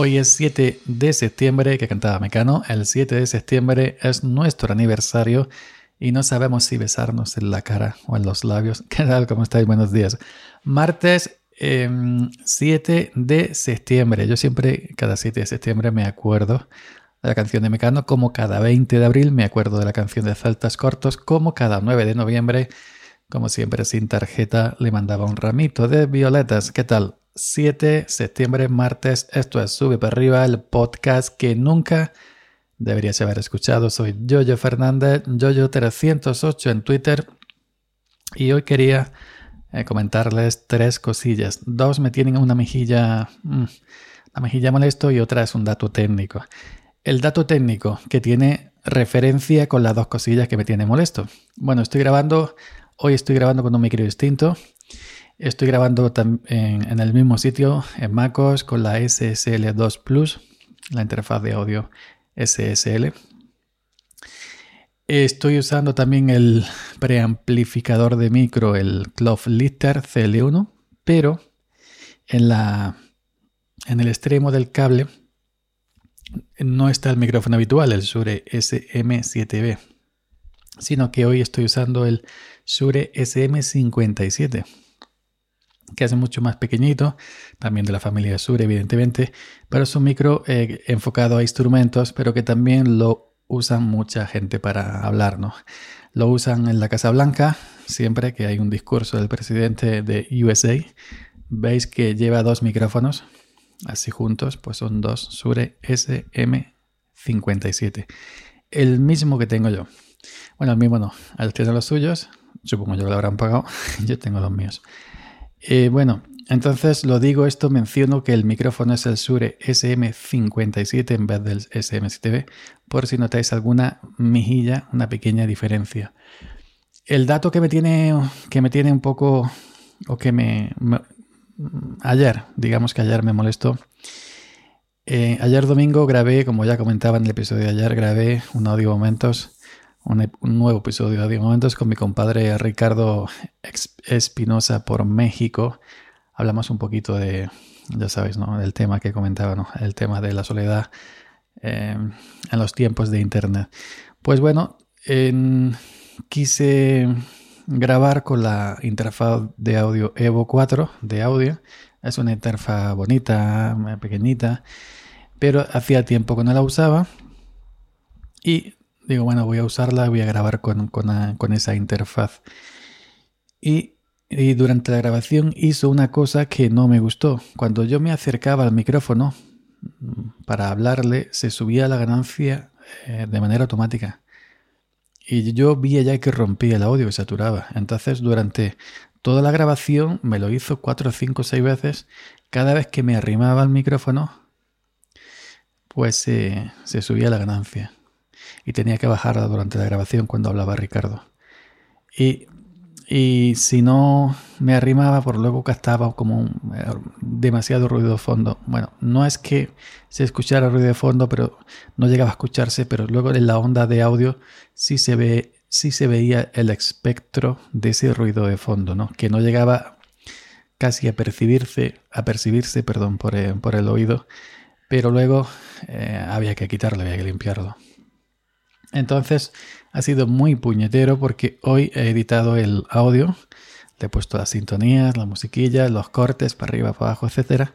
Hoy es 7 de septiembre, que cantaba Mecano. El 7 de septiembre es nuestro aniversario y no sabemos si besarnos en la cara o en los labios. ¿Qué tal? ¿Cómo estáis? Buenos días. Martes 7 em, de septiembre. Yo siempre, cada 7 de septiembre, me acuerdo de la canción de Mecano, como cada 20 de abril me acuerdo de la canción de Faltas Cortos, como cada 9 de noviembre, como siempre sin tarjeta, le mandaba un ramito de violetas. ¿Qué tal? 7 septiembre, martes. Esto es Sube para arriba, el podcast que nunca deberías haber escuchado. Soy Jojo Fernández, Jojo308 en Twitter. Y hoy quería eh, comentarles tres cosillas. Dos me tienen una mejilla, mm, una mejilla molesto y otra es un dato técnico. El dato técnico que tiene referencia con las dos cosillas que me tienen molesto. Bueno, estoy grabando, hoy estoy grabando con un micro distinto Estoy grabando en, el mismo sitio, en MacOS, con la SSL2 Plus, la interfaz de audio SSL. Estoy usando también el preamplificador de micro, el Clough Lister CL1, pero en, la, en el extremo del cable no está el micrófono habitual, el Shure SM7B, sino que hoy estoy usando el Shure SM57 que es mucho más pequeñito, también de la familia Sur, evidentemente, pero es un micro eh, enfocado a instrumentos, pero que también lo usan mucha gente para hablar, ¿no? Lo usan en la Casa Blanca, siempre que hay un discurso del presidente de USA. Veis que lleva dos micrófonos, así juntos, pues son dos Sure SM57. El mismo que tengo yo. Bueno, el mismo no, él tiene los suyos, supongo que lo habrán pagado, yo tengo los míos. Eh, bueno, entonces lo digo esto, menciono que el micrófono es el Sure SM57 en vez del SM7B, por si notáis alguna mejilla, una pequeña diferencia. El dato que me tiene, que me tiene un poco, o que me, ayer, digamos que ayer me molestó. Eh, ayer domingo grabé, como ya comentaba en el episodio de ayer, grabé un audio momentos un, nuevo episodio de Momentos con mi compadre Ricardo Espinosa por México. Hablamos un poquito de, ya sabéis, ¿no? Del tema que comentaba, ¿no? El tema de la soledad em, en los tiempos de Internet. Pues bueno, quise grabar con la interfaz de audio Evo 4 de audio. Es una interfaz bonita, pequeñita, pero hacía tiempo que no la usaba. Y digo, bueno, voy a usarla, voy a grabar con, esa interfaz. Y, durante la grabación hizo una cosa que no me gustó. Cuando yo me acercaba al micrófono mm, para hablarle, se subía la ganancia eh, de manera automática. Y yo vi ya que rompía el audio y saturaba. Entonces, durante toda la grabación me lo hizo cuatro, cinco, seis veces. Cada vez que me arrimaba al micrófono, pues se subía la ganancia y tenía que bajarla durante la grabación cuando hablaba Ricardo. Y, si no me arrimaba, por luego captaba como eh, demasiado ruido de fondo. Bueno, no es que se escuchara ruido de fondo, pero no llegaba a escucharse, pero luego en la onda de audio sí se ve sí se veía el espectro de ese ruido de fondo, ¿no? Que no llegaba casi a percibirse, a percibirse, perdón, por, eh, el oído, pero luego eh, había que quitarlo, había que limpiarlo. Entonces ha sido muy puñetero porque hoy he editado el audio, le he puesto las sintonías, la musiquilla, los cortes para arriba, para abajo, etc.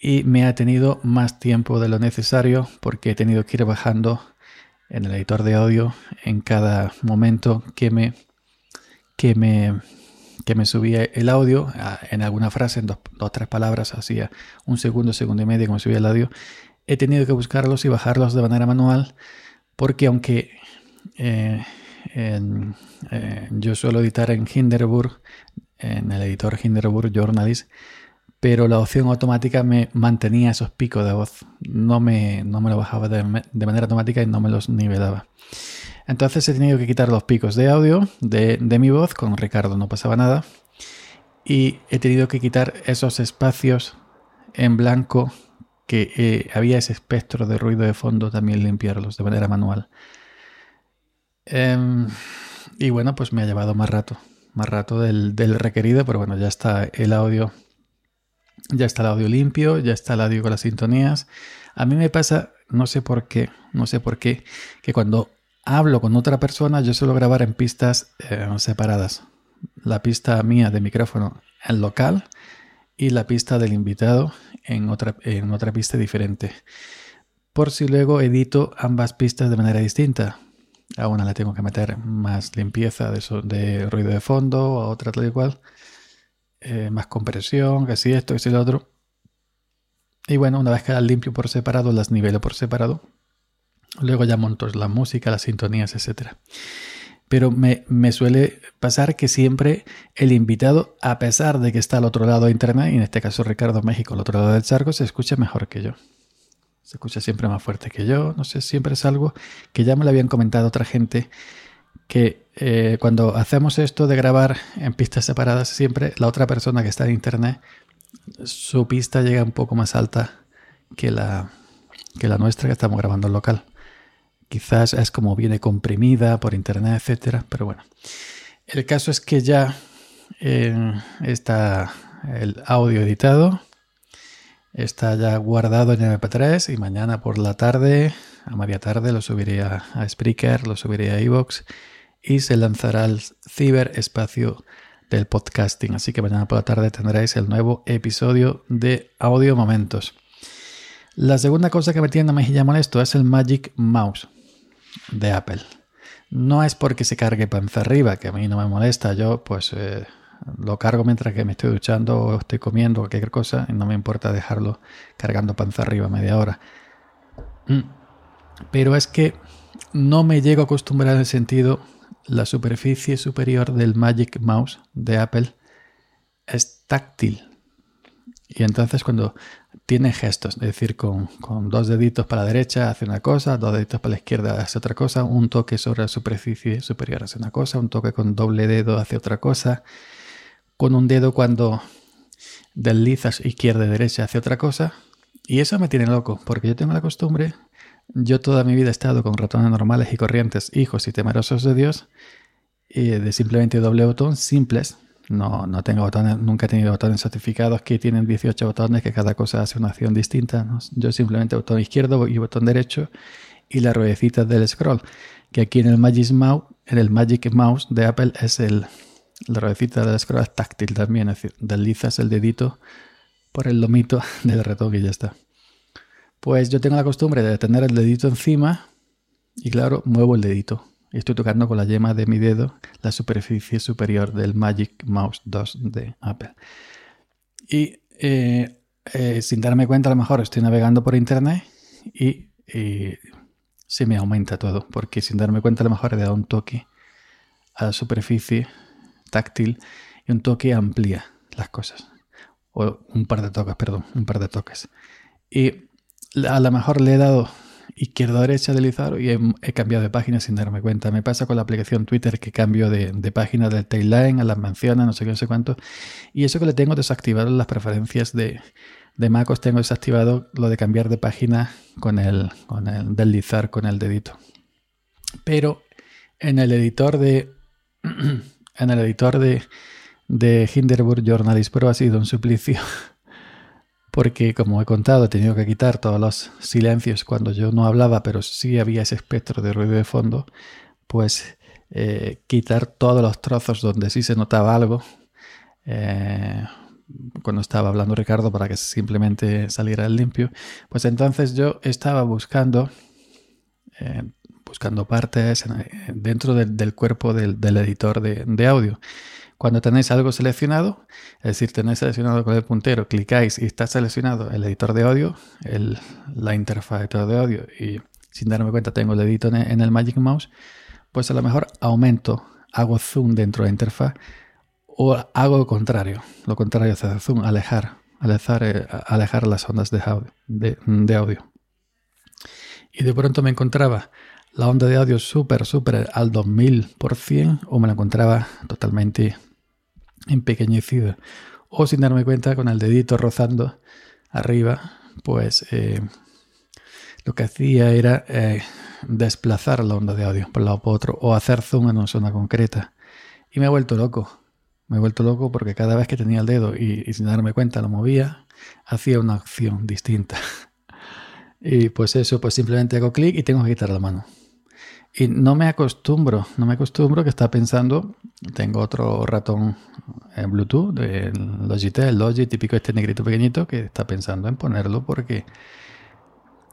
Y me ha tenido más tiempo de lo necesario porque he tenido que ir bajando en el editor de audio en cada momento que me, que me, que me subía el audio, en alguna frase, en dos o tres palabras, hacía un segundo, segundo y medio como subía el audio. He tenido que buscarlos y bajarlos de manera manual porque aunque eh, eh, yo suelo editar en Hinderburg, en el editor Hinderburg Journalist, pero la opción automática me mantenía esos picos de voz, no me, no me lo bajaba de, manera automática y no me los nivelaba. Entonces he tenido que quitar los picos de audio de, mi voz, con Ricardo no pasaba nada, y he tenido que quitar esos espacios en blanco que eh, había ese espectro de ruido de fondo, también limpiarlos de manera manual. Em, y bueno, pues me ha llevado más rato, más rato del, requerido, pero bueno, ya está el audio ya está el audio limpio, ya está el audio con las sintonías. A mí me pasa, no sé por qué, no sé por qué, que cuando hablo con otra persona yo suelo grabar en pistas eh, separadas. La pista mía de micrófono en local y la pista del invitado en otra, en otra pista diferente. Por si luego edito ambas pistas de manera distinta. A una le tengo que meter más limpieza de, de ruido de fondo, a otra tal y cual. Eh, más compresión, que si esto, que si lo otro. Y bueno, una vez que las limpio por separado, las nivelo por separado. Luego ya monto la música, las sintonías, etc. Pero me, suele pasar que siempre el invitado, a pesar de que está al otro lado de internet, y en este caso Ricardo México, al otro lado del charco, se escucha mejor que yo. Se escucha siempre más fuerte que yo. No sé, siempre es algo que ya me lo habían comentado otra gente que eh, cuando hacemos esto de grabar en pistas separadas, siempre la otra persona que está en internet, su pista llega un poco más alta que la, que la nuestra que estamos grabando en local. Quizás es como viene comprimida por internet, etcétera, pero bueno. El caso es que ya eh, está el audio editado, está ya guardado en MP3 y mañana por la tarde, a media tarde, lo subiré a, a Spreaker, lo subiré a Evox y se lanzará al ciberespacio del podcasting. Así que mañana por la tarde tendréis el nuevo episodio de Audio Momentos. La segunda cosa que me tiene mejilla molesto es el Magic Mouse de Apple. No es porque se cargue panza arriba, que a mí no me molesta. Yo pues eh, lo cargo mientras que me estoy duchando o estoy comiendo cualquier cosa y no me importa dejarlo cargando panza arriba media hora. Mm. Pero es que no me llego a acostumbrar en el sentido la superficie superior del Magic Mouse de Apple es táctil. Y entonces cuando tiene gestos, es decir, con, dos deditos para la derecha hace una cosa, dos deditos para la izquierda hace otra cosa, un toque sobre la superficie superior hace una cosa, un toque con doble dedo hace otra cosa, con un dedo cuando deslizas izquierda y derecha hace otra cosa. Y eso me tiene loco, porque yo tengo la costumbre yo toda mi vida he estado con ratones normales y corrientes, hijos y temerosos de Dios, y de simplemente doble botón, simples. No, no tengo botones, nunca he tenido botones certificados que tienen 18 botones, que cada cosa hace una acción distinta. Yo simplemente botón izquierdo y botón derecho y la ruedecita del scroll, que aquí en el Magic Mouse, en el Magic Mouse de Apple es el, la ruedecita del scroll es táctil también, es decir, deslizas el dedito por el lomito del ratón y ya está. Pues yo tengo la costumbre de tener el dedito encima y claro, muevo el dedito. Y estoy tocando con la yema de mi dedo la superficie superior del Magic Mouse 2 de Apple. Y eh, eh, sin darme cuenta, a lo mejor estoy navegando por internet y, se me aumenta todo, porque sin darme cuenta, a lo mejor he dado un toque a la superficie táctil y un toque amplía las cosas. O un par de toques, perdón, un par de toques. Y a lo mejor le he dado izquierda derecha deslizar y he, cambiado de página sin darme cuenta. Me pasa con la aplicación Twitter que cambio de, página del timeline a las menciones, no sé qué, no sé cuánto. Y eso que le tengo desactivado las preferencias de, de MacOS, tengo desactivado lo de cambiar de página con el, con el deslizar con el dedito. Pero en el editor de en el editor de, de Hinderburg Journalist Pro ha sido un suplicio porque como he contado he tenido que quitar todos los silencios cuando yo no hablaba, pero sí había ese espectro de ruido de fondo, pues eh, quitar todos los trozos donde sí se notaba algo, eh, cuando estaba hablando Ricardo para que simplemente saliera el limpio, pues entonces yo estaba buscando, eh, buscando partes dentro del, cuerpo del, editor de audio. Cuando tenéis algo seleccionado, es decir, tenéis seleccionado con el puntero, clicáis y está seleccionado el editor de audio, la interfaz de editor de audio y sin darme cuenta tengo el editor en el Magic Mouse, pues a lo mejor aumento, hago zoom dentro de la interfaz o hago lo contrario, lo contrario hacer zoom, alejar, alejar, eh, alejar las ondas de audio, de, audio. Y de pronto me encontraba la onda de audio súper, súper al 2000% o me la encontraba totalmente empequeñecido. O sin darme cuenta, con el dedito rozando arriba, pues eh, lo que hacía era eh, desplazar la onda de audio por un lado por otro o hacer zoom en una zona concreta. Y me he vuelto loco. Me he vuelto loco porque cada vez que tenía el dedo y, sin darme cuenta lo movía, hacía una acción distinta. Y pues eso, pues simplemente hago clic y tengo que quitar la mano. Y no me acostumbro, no me acostumbro que está pensando, tengo otro ratón en Bluetooth de Logitech, el Logi, típico este negrito pequeñito, que está pensando en ponerlo porque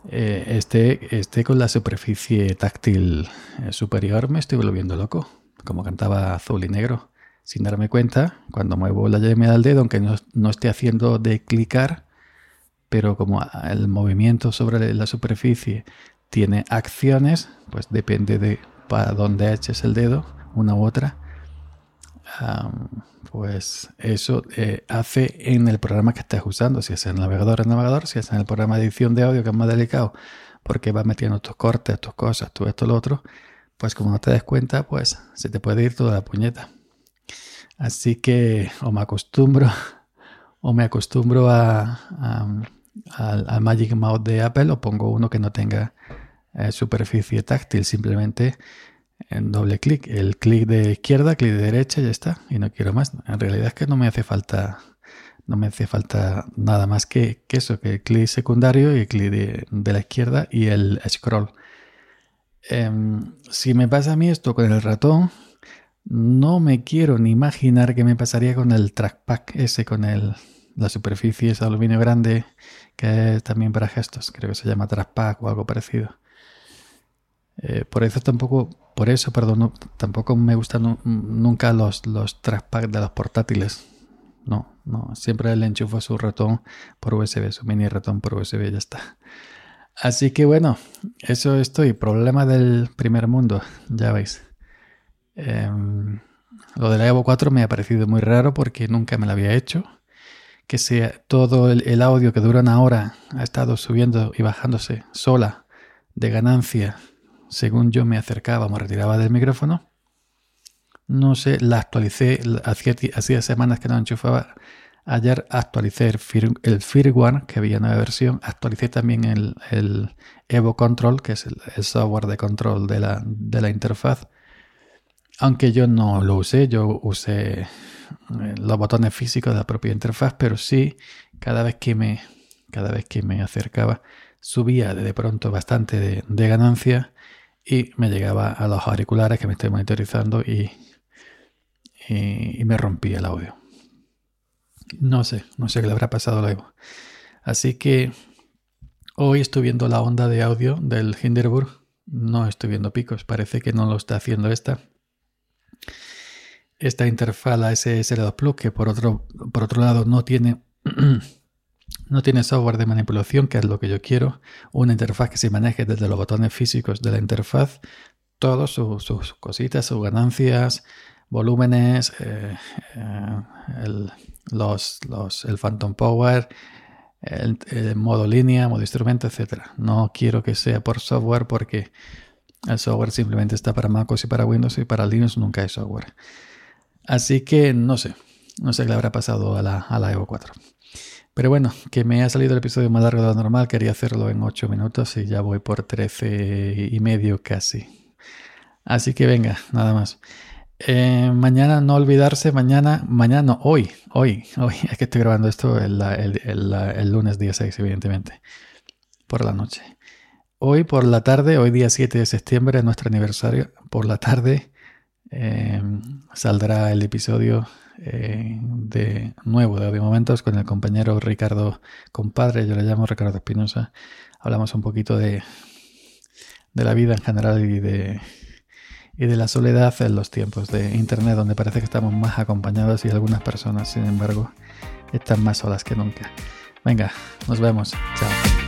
eh, este, este con la superficie táctil eh, superior me estoy volviendo loco, como cantaba azul y negro. Sin darme cuenta, cuando muevo la llave del dedo, aunque no, no esté haciendo de clicar, pero como el movimiento sobre la superficie tiene acciones, pues depende de para dónde eches el dedo, una u otra. pues eso eh, hace en el programa que estés usando, si es en el navegador, el navegador, si es en el programa de edición de audio que es más delicado, porque vas metiendo tus cortes, tus cosas, tú esto, lo otro, pues como no te des cuenta, pues se te puede ir toda la puñeta. Así que o me acostumbro, o me acostumbro a, al, Magic Mouse de Apple, o pongo uno que no tenga eh, superficie táctil, simplemente en doble clic. El clic de izquierda, clic de derecha, ya está. Y no quiero más. En realidad es que no me hace falta. No me hace falta nada más que, eso, que el clic secundario y el clic de, la izquierda y el scroll. Em, si me pasa a mí esto con el ratón, no me quiero ni imaginar qué me pasaría con el trackpad ese, con el, la superficie es aluminio grande, que es también para gestos. Creo que se llama trackpad o algo parecido. Eh, por eso tampoco, por eso, perdón, tampoco me gustan nunca los, los trackpad de los portátiles. No, no, siempre le enchufo su ratón por USB, su mini ratón por USB y ya está. Así que bueno, eso estoy. Problema del primer mundo, ya veis. Em, lo de la Evo 4 me ha parecido muy raro porque nunca me lo había hecho. Que sea todo el, el audio que dura una hora ha estado subiendo y bajándose sola de ganancia según yo me acercaba, me retiraba del micrófono. No sé, la actualicé, hacía, semanas que no enchufaba. Ayer actualicé el, firmware, que había nueva versión. Actualicé también el, Evo Control, que es el, software de control de la, de la interfaz. Aunque yo no lo usé, yo usé eh, los botones físicos de la propia interfaz, pero sí, cada vez que me, cada vez que me acercaba, subía de pronto bastante de, de ganancia y me llegaba a los auriculares que me estoy monitorizando y, y, me rompía el audio. No sé, no sé qué le habrá pasado luego. Así que hoy estoy viendo la onda de audio del Hinderburg. No estoy viendo picos, parece que no lo está haciendo esta. Esta interfaz, la SS2 Plus, que por otro, por otro lado no tiene No tiene software de manipulación, que es lo que yo quiero. Una interfaz que se maneje desde los botones físicos de la interfaz. Todos sus, cositas, sus ganancias, volúmenes, eh, eh, el, los, el Phantom Power, el, modo línea, modo instrumento, etc. No quiero que sea por software porque el software simplemente está para MacOS y para Windows y para Linux nunca hay software. Así que no sé, no sé qué le habrá pasado a la, a la Evo 4. Pero bueno, que me ha salido el episodio más largo de lo normal, quería hacerlo en 8 minutos y ya voy por 13 y medio casi. Así que venga, nada más. Eh, mañana no olvidarse, mañana, mañana no, hoy, hoy, hoy, es que estoy grabando esto el, el, lunes día 6, evidentemente, por la noche. Hoy por la tarde, hoy día 7 de septiembre, nuestro aniversario, por la tarde eh, saldrá el episodio de nuevo de Audio Momentos con el compañero Ricardo Compadre, yo le llamo Ricardo Espinosa. Hablamos un poquito de, de la vida en general y de, y de la soledad en los tiempos de Internet, donde parece que estamos más acompañados y algunas personas, sin embargo, están más solas que nunca. Venga, nos vemos. Chao.